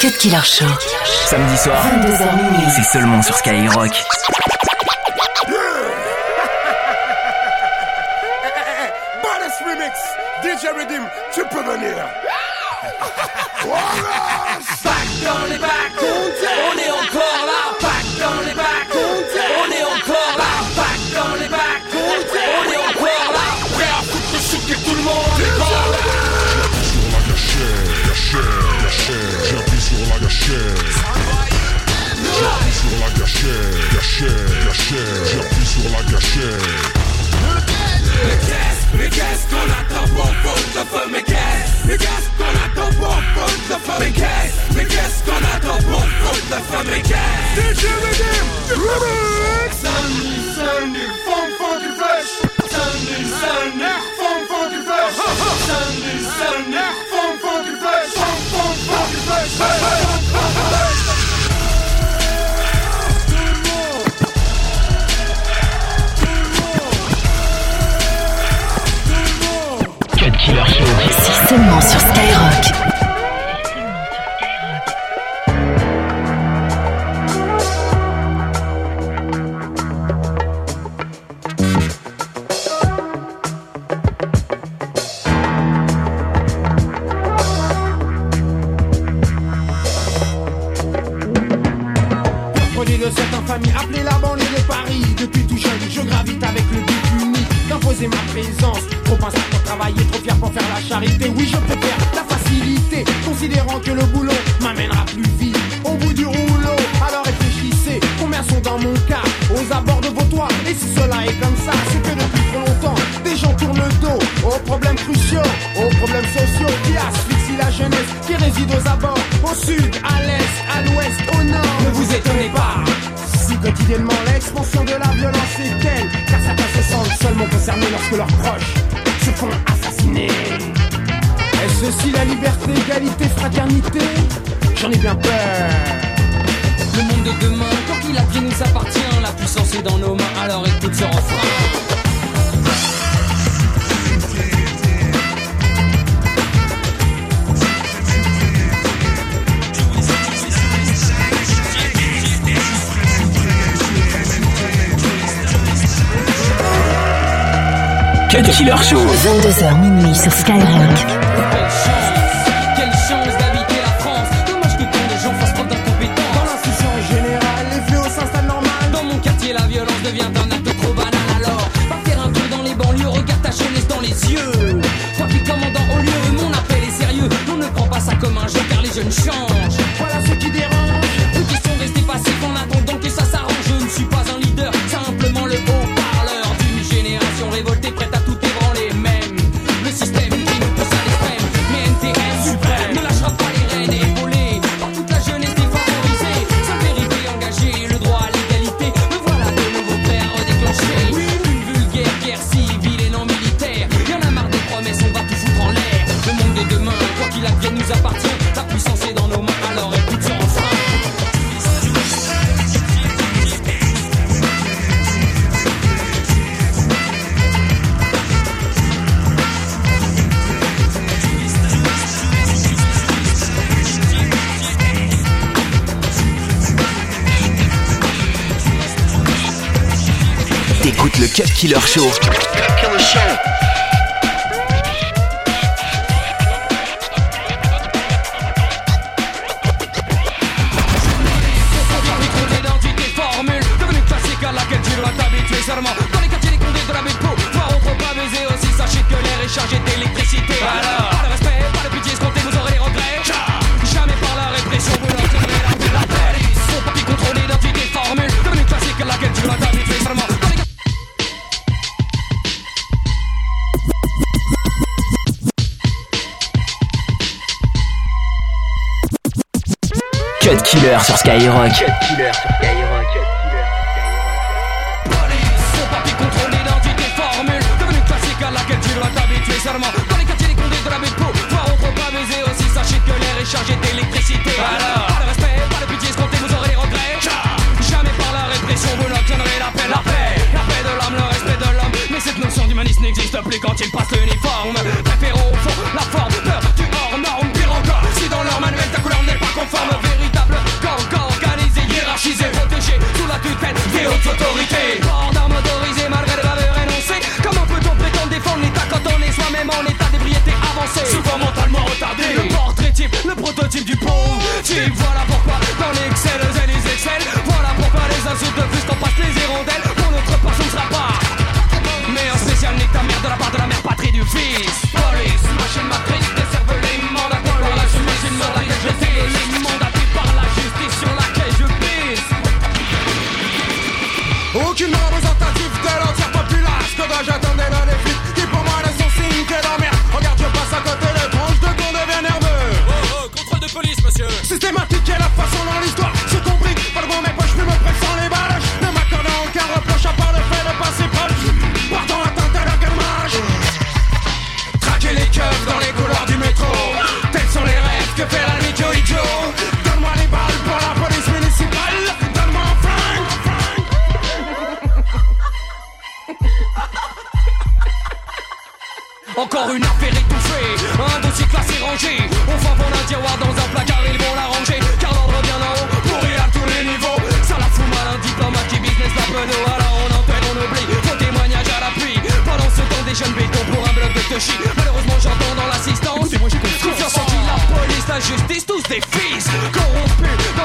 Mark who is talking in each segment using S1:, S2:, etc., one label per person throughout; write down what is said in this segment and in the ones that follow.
S1: Cut Killer Show.
S2: Samedi soir,
S1: 22h minuit.
S2: c'est seulement sur Skyrock.
S3: Baddest remix, DJ Redeem, tu peux venir.
S4: Back dans les bacs,
S5: gâchette, j'appuie sur la gâchette, gâchette, gâchette, j'appuie sur la gâchette.
S4: Qu'on attend pour le feu qu'on attend pour le feu qu'on attend pour le feu
S3: DJ
S4: funk, fresh. Funk, fresh. Funk,
S6: appelée la banlieue de Paris. Depuis tout jeune, je gravite avec le but unique d'imposer ma présence. Trop instant pour travailler, trop fier pour faire la charité. Oui, je préfère la facilité, considérant que le boulot m'amènera plus vite au bout du rouleau. Alors réfléchissez, combien sont dans mon cas? Aux abords de vos toits Et si cela est comme ça, c'est que depuis trop longtemps, des gens tournent le dos aux problèmes cruciaux, aux problèmes sociaux qui asphyxient la jeunesse qui réside aux abords, au sud, à l'est, quotidiennement l'expansion de la violence est telle Car certains se sentent seulement concernés lorsque leurs proches se font assassiner. Est-ce ceci la liberté, égalité, fraternité? J'en ai bien peur.
S7: Le monde de demain, tant qu'il advient nous appartient. La puissance est dans nos mains, alors écoute ce refrain yeux. Toi qui commandant au lieu, mon appel est sérieux. On ne prend pas ça comme un jeu car les jeunes changent.
S6: Voilà ce qui dérange
S7: nous appartient. La puissance est dans nos mains, alors écoute ce refrain.
S2: T'écoutes le Cut Killer Show.
S7: Micro
S2: Cut Killer sur Skyrock.
S7: Son papier contrôle d'identité formule Devenu classique à laquelle tu dois t'habituer seulement Dans les quartiers les condés de la ville pour Voir autre pas baiser aussi Sachez que l'air est chargé d'électricité Alors Pas de respect, pas de pitié escompté Vous aurez des regrets Jamais par la répression Vous n'obtiendrez la paix La paix, la paix de l'homme, le respect de l'homme. Mais cette notion d'humanisme n'existe plus quand il passe l'uniforme. Préférons
S8: police,
S7: la justice, tous des fils. Corrompus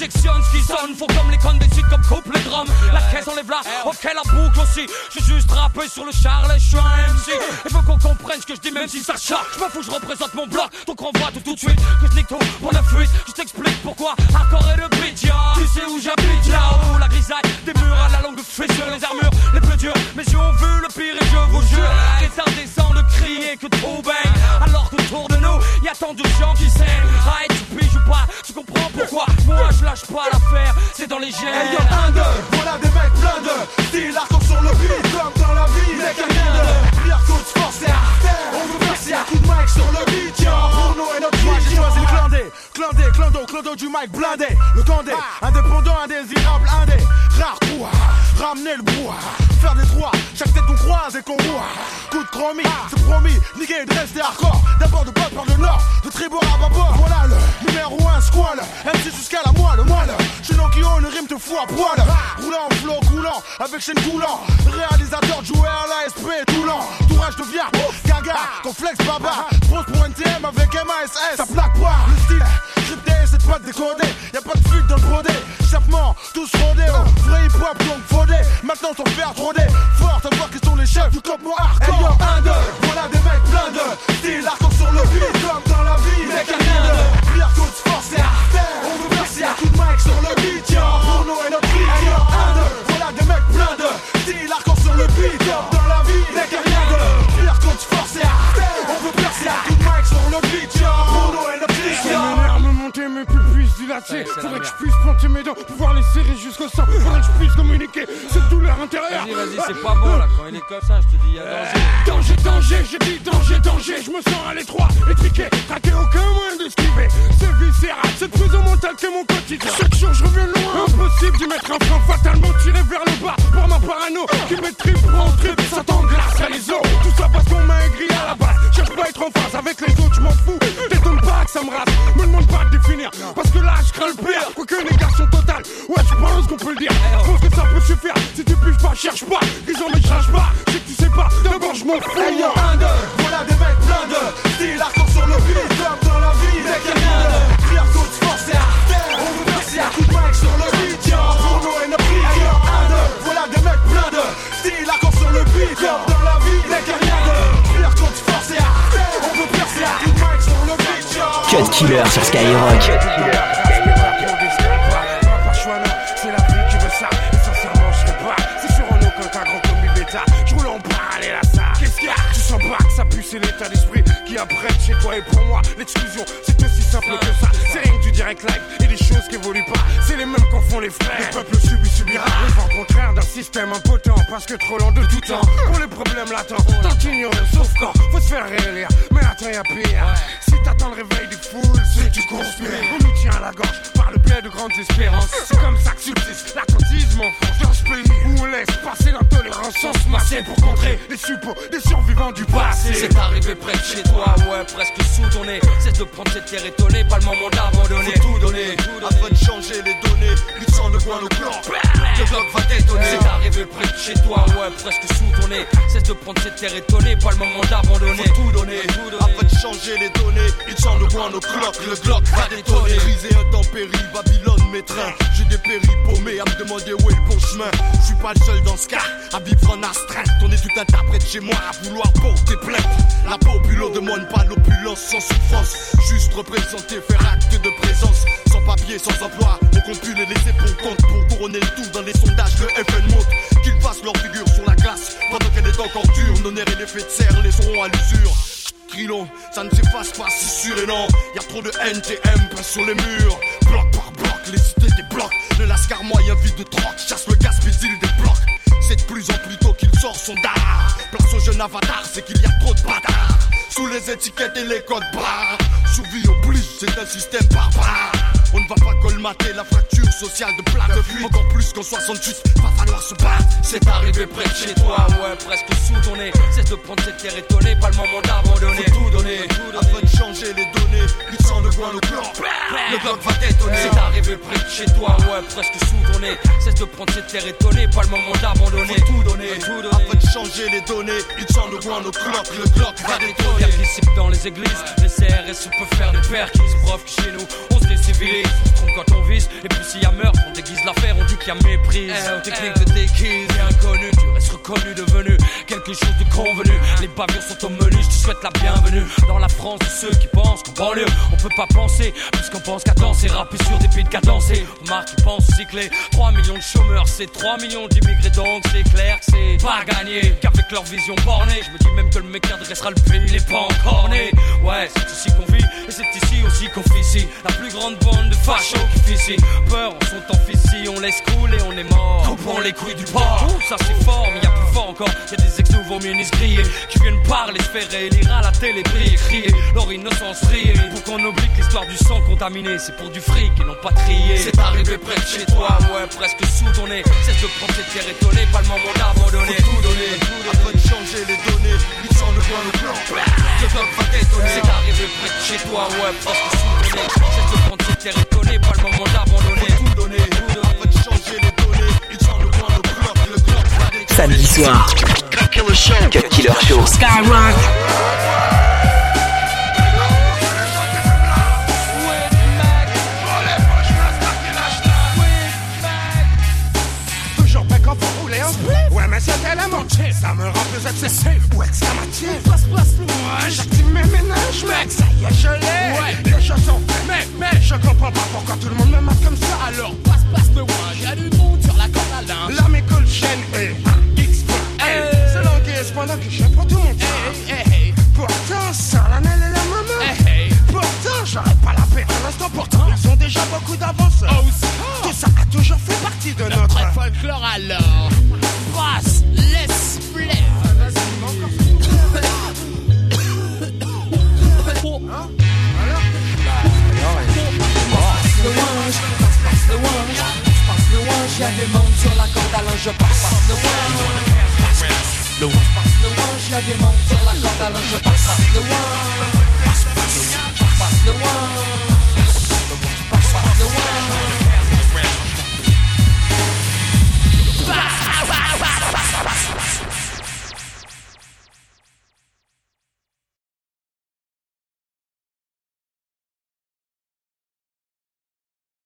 S7: section, ce qui sonne. Faut comme les connes des sites comme coupe les drums. La caisse enlève là, ok, la boucle aussi. J'ai juste rappé sur le char, je suis un MC. Il faut qu'on comprenne ce que je dis, même si ça charge. Je m'en fous, je représente mon bloc. Donc renvoie tout tout de suite. Que je nique tout pour la fuite. Je t'explique pourquoi. Accord et le beat. Tu sais où j'habite, là-haut. La grisaille, des murs à la longue fée sur les armures. Les plus durs, mes yeux ont vu le pire et je vous jure. Les tas descendent de crier que trop bang. Alors qu'autour de nous, y a tant de gens qui s'aiment. Ah, et tu piges ou pas, tu comprends pourquoi. Moi, lâche pas l'affaire, c'est dans les
S3: Hey
S7: gènes.
S3: yo, un, deux, voilà des mecs pleins de style argent sur le beat, comme dans la vie. Mec, y'a rien de rire contre force et artère. On veut verser un coup de mic sur le beat, tiens, pour nous et notre
S8: Moi j'ai choisi le clandé, clandé, clando, clando du mic blindé. Le candé, indépendant, indésirable, indé. Rare coup, ramener le bois Faire des trous, chaque tête qu'on croise et qu'on voit. Coup de chromie, c'est promis, niquer de rester hardcore. D'abord de bord par le nord, de tribord à bâbord. Voilà le numéro 1 squal MC jusqu'à la rime te fout à poil. Roulant, flow, coulant, avec chaîne coulant. Réalisateur, joueur, l'ASP, tout lent. Tourage devient gaga, ton flex baba. Pose pour NTM avec MASS Ça plaque pas, le style. Crypté, c'est pas décodé Y'a pas de fuite dans le brodé. Chapement, tous rodés. Oh, Vrai hip hop donc fraudé. Maintenant sans faire troder Fort à voir qui sont les chefs du cop moi
S3: Hey
S8: hardcore
S3: un, deux, voilà des mecs pleins de style argent sur le beat, comme dans la vie. Mec, rien de rire contre force et artère. On veut verser
S8: quotidien Chaque jour je reviens loin Impossible d'y mettre un frein fatalement tiré vers le bas Pour ma parano qui met trip en trip Ça t'englace à les os Tout ça parce qu'on m'a aigri à la base Cherche pas à être en phase avec les autres, je m'en fous T'étonnes pas que ça me rase Me demande pas de définir Parce que là je crains le pire Quoique les gars sont
S3: total. Ouais, je pense qu'on peut le dire. Je pense que ça peut suffire. Si tu piges pas, cherche pas. Ils ont mais cherche pas. Si tu sais pas, d'abord je m'en fous.
S9: Voilà
S3: que ça pue, c'est l'état d'esprit qui apprête chez toi. Et pour moi, l'exclusion, c'est aussi simple que ça. C'est du direct live et des choses qui évoluent pas. C'est les mêmes qu'en font les frères. Le peuple subit, subira. Le vent d'un système impotent. Parce que trop lent de tout temps. Pour les problèmes latents, tant sauf quand faut se faire réélire. Mais attends, y'a pire. T'attends le réveil des foules, c'est que tu conspires. On nous tient à la gorge par le biais de grandes espérances. C'est comme ça que subsiste l'attentisme en France. Dans ce pays où on laisse passer l'intolérance sans se masser pour contrer les suppôts des survivants du passé.
S7: C'est arrivé près de chez toi, ouais, presque sous ton nez. Cesse de prendre cette terre étonnée, pas le moment d'abandonner.
S9: Faut tout donner afin de changer les données. Ils sont le coin le clan. Le bloc va
S7: C'est arrivé près de chez toi, ouais, presque sous ton nez. Cesse de prendre cette terre étonnée, pas le moment d'abandonner.
S9: Faut tout donner afin de changer les données. Ils sont le coin nos cloques. Le bloc va détonner. Briser intempérie, Babylone m'étreint. J'ai des péris paumés à me demander où est le bon chemin. Je suis pas le seul dans ce cas à vivre en astreinte. On est tout de chez moi à vouloir porter plainte. La population demande pas l'opulence sans souffrance. Juste représenter, faire acte de présence. Sans papier, sans emploi, on compte plus les laisser pour compte. Pour couronner le tout dans les sondages, le FN qu'ils fassent leur figure sur la glace. Pendant qu'elle est encore dure, nos nerfs et l'effet de serre les auront à l'usure. Trilon, ça ne s'efface pas si sûr et non. Y a trop de NTM peint sur les murs. Bloc par bloc, les cités débloquent. Le lascar moyen vide de troc, chasse le gaspille des blocs. C'est de plus en plus tôt qu'il sort son dard. Place au jeune avatar, c'est qu'il y a trop de bâtards. Sous les étiquettes et les codes barres. Survie oblige, c'est un système barbare. On ne va pas colmater la fracture sociale de plat de fuite. Encore plus qu'en 68, va falloir se battre.
S7: C'est arrivé près de chez toi, ouais, presque sous ton nez. Cesse de prendre cette terre étonnée, pas le moment d'abandonner.
S9: Faut tout donner afin de changer les données. Ils sont de coin le clan. Le bloc va détonner.
S7: C'est arrivé près de chez toi, ouais, presque sous ton nez. Cesse de prendre cette terre étonnée, pas le moment d'abandonner.
S9: Faut tout donner afin de changer les données. Ils sont de coin nos cloques. Le bloc va détonner.
S7: Y'a qui dans les églises, les CRS peuvent faire des perquises. Preuve que chez nous, on se décivilise. On se trompe quand on vise, et puis s'il y a meurtre, on déguise l'affaire, on dit qu'il y a méprise.
S9: Eh,
S7: Technique de déguise, et inconnu, tu restes reconnu, devenu chose de convenu. Les bavures sont au menu, je te souhaite la bienvenue. Dans la France de ceux qui pensent qu'en banlieue, on peut pas penser, puisqu'on pense qu'à danser, rapper sur des beats cadencés. Remarque, ils pensent cycler. 3 millions de chômeurs, c'est 3 millions d'immigrés, donc c'est clair que c'est pas gagné. Qu'avec leur vision bornée, je me dis même que le mec qui adressera le pays, il est pas encore né. Ouais, c'est ici qu'on vit, et c'est ici aussi qu'on ici. La plus grande bande de fachos qui. Peur, on sont en ici, on laisse couler, on est mort. Coupons les couilles du. Ouh, ça c'est fort, mais y a plus fort encore. Y a des ex-nouveaux ministres grillés qui viennent parler, se faire élire à la télé, briller, crier. Leur innocence rier. Pour qu'on oublie que l'histoire du sang contaminé, c'est pour du fric et non pas trier. C'est arrivé près de chez toi, ouais, presque sous ton nez. Cesse de prendre cette terre étonnée, pas le moment d'abandonner.
S9: Faut tout donner afin de changer les données. Ils sont de coin le clan. Le bloc va détonner.
S7: C'est arrivé près de chez toi, ouais, presque sous ton nez. Cesse de prendre cette terre étonnée, pas le moment d'abandonner.
S9: Tout donner afin de changer les données. Ils sont de coin le clan. Le bloc va détonner.
S2: Samedi soir. Cut Killer Show.
S1: Skyrock.
S3: Ouais mais c'était la montée Ça me rend plus excessif Ou exclamatif Place place Ouais j'active mes ménages mec. Ça y est je l'ai. Ouais. Les choses sont faites. Mais mais je comprends pas pourquoi tout le monde me mate comme ça Alors beaucoup d'avance Tout ça a toujours fait partie de notre
S10: folklore alors Brasse, laisse plaire
S7: le wange, passe le wange, passe le wange, y'a des monde sur la corde à linge, je passe passe le wange. Le wange, passe le wange, y'a des monde sur la corde à linge, je passe passe le wange. Passe passe le wange, passe le wange.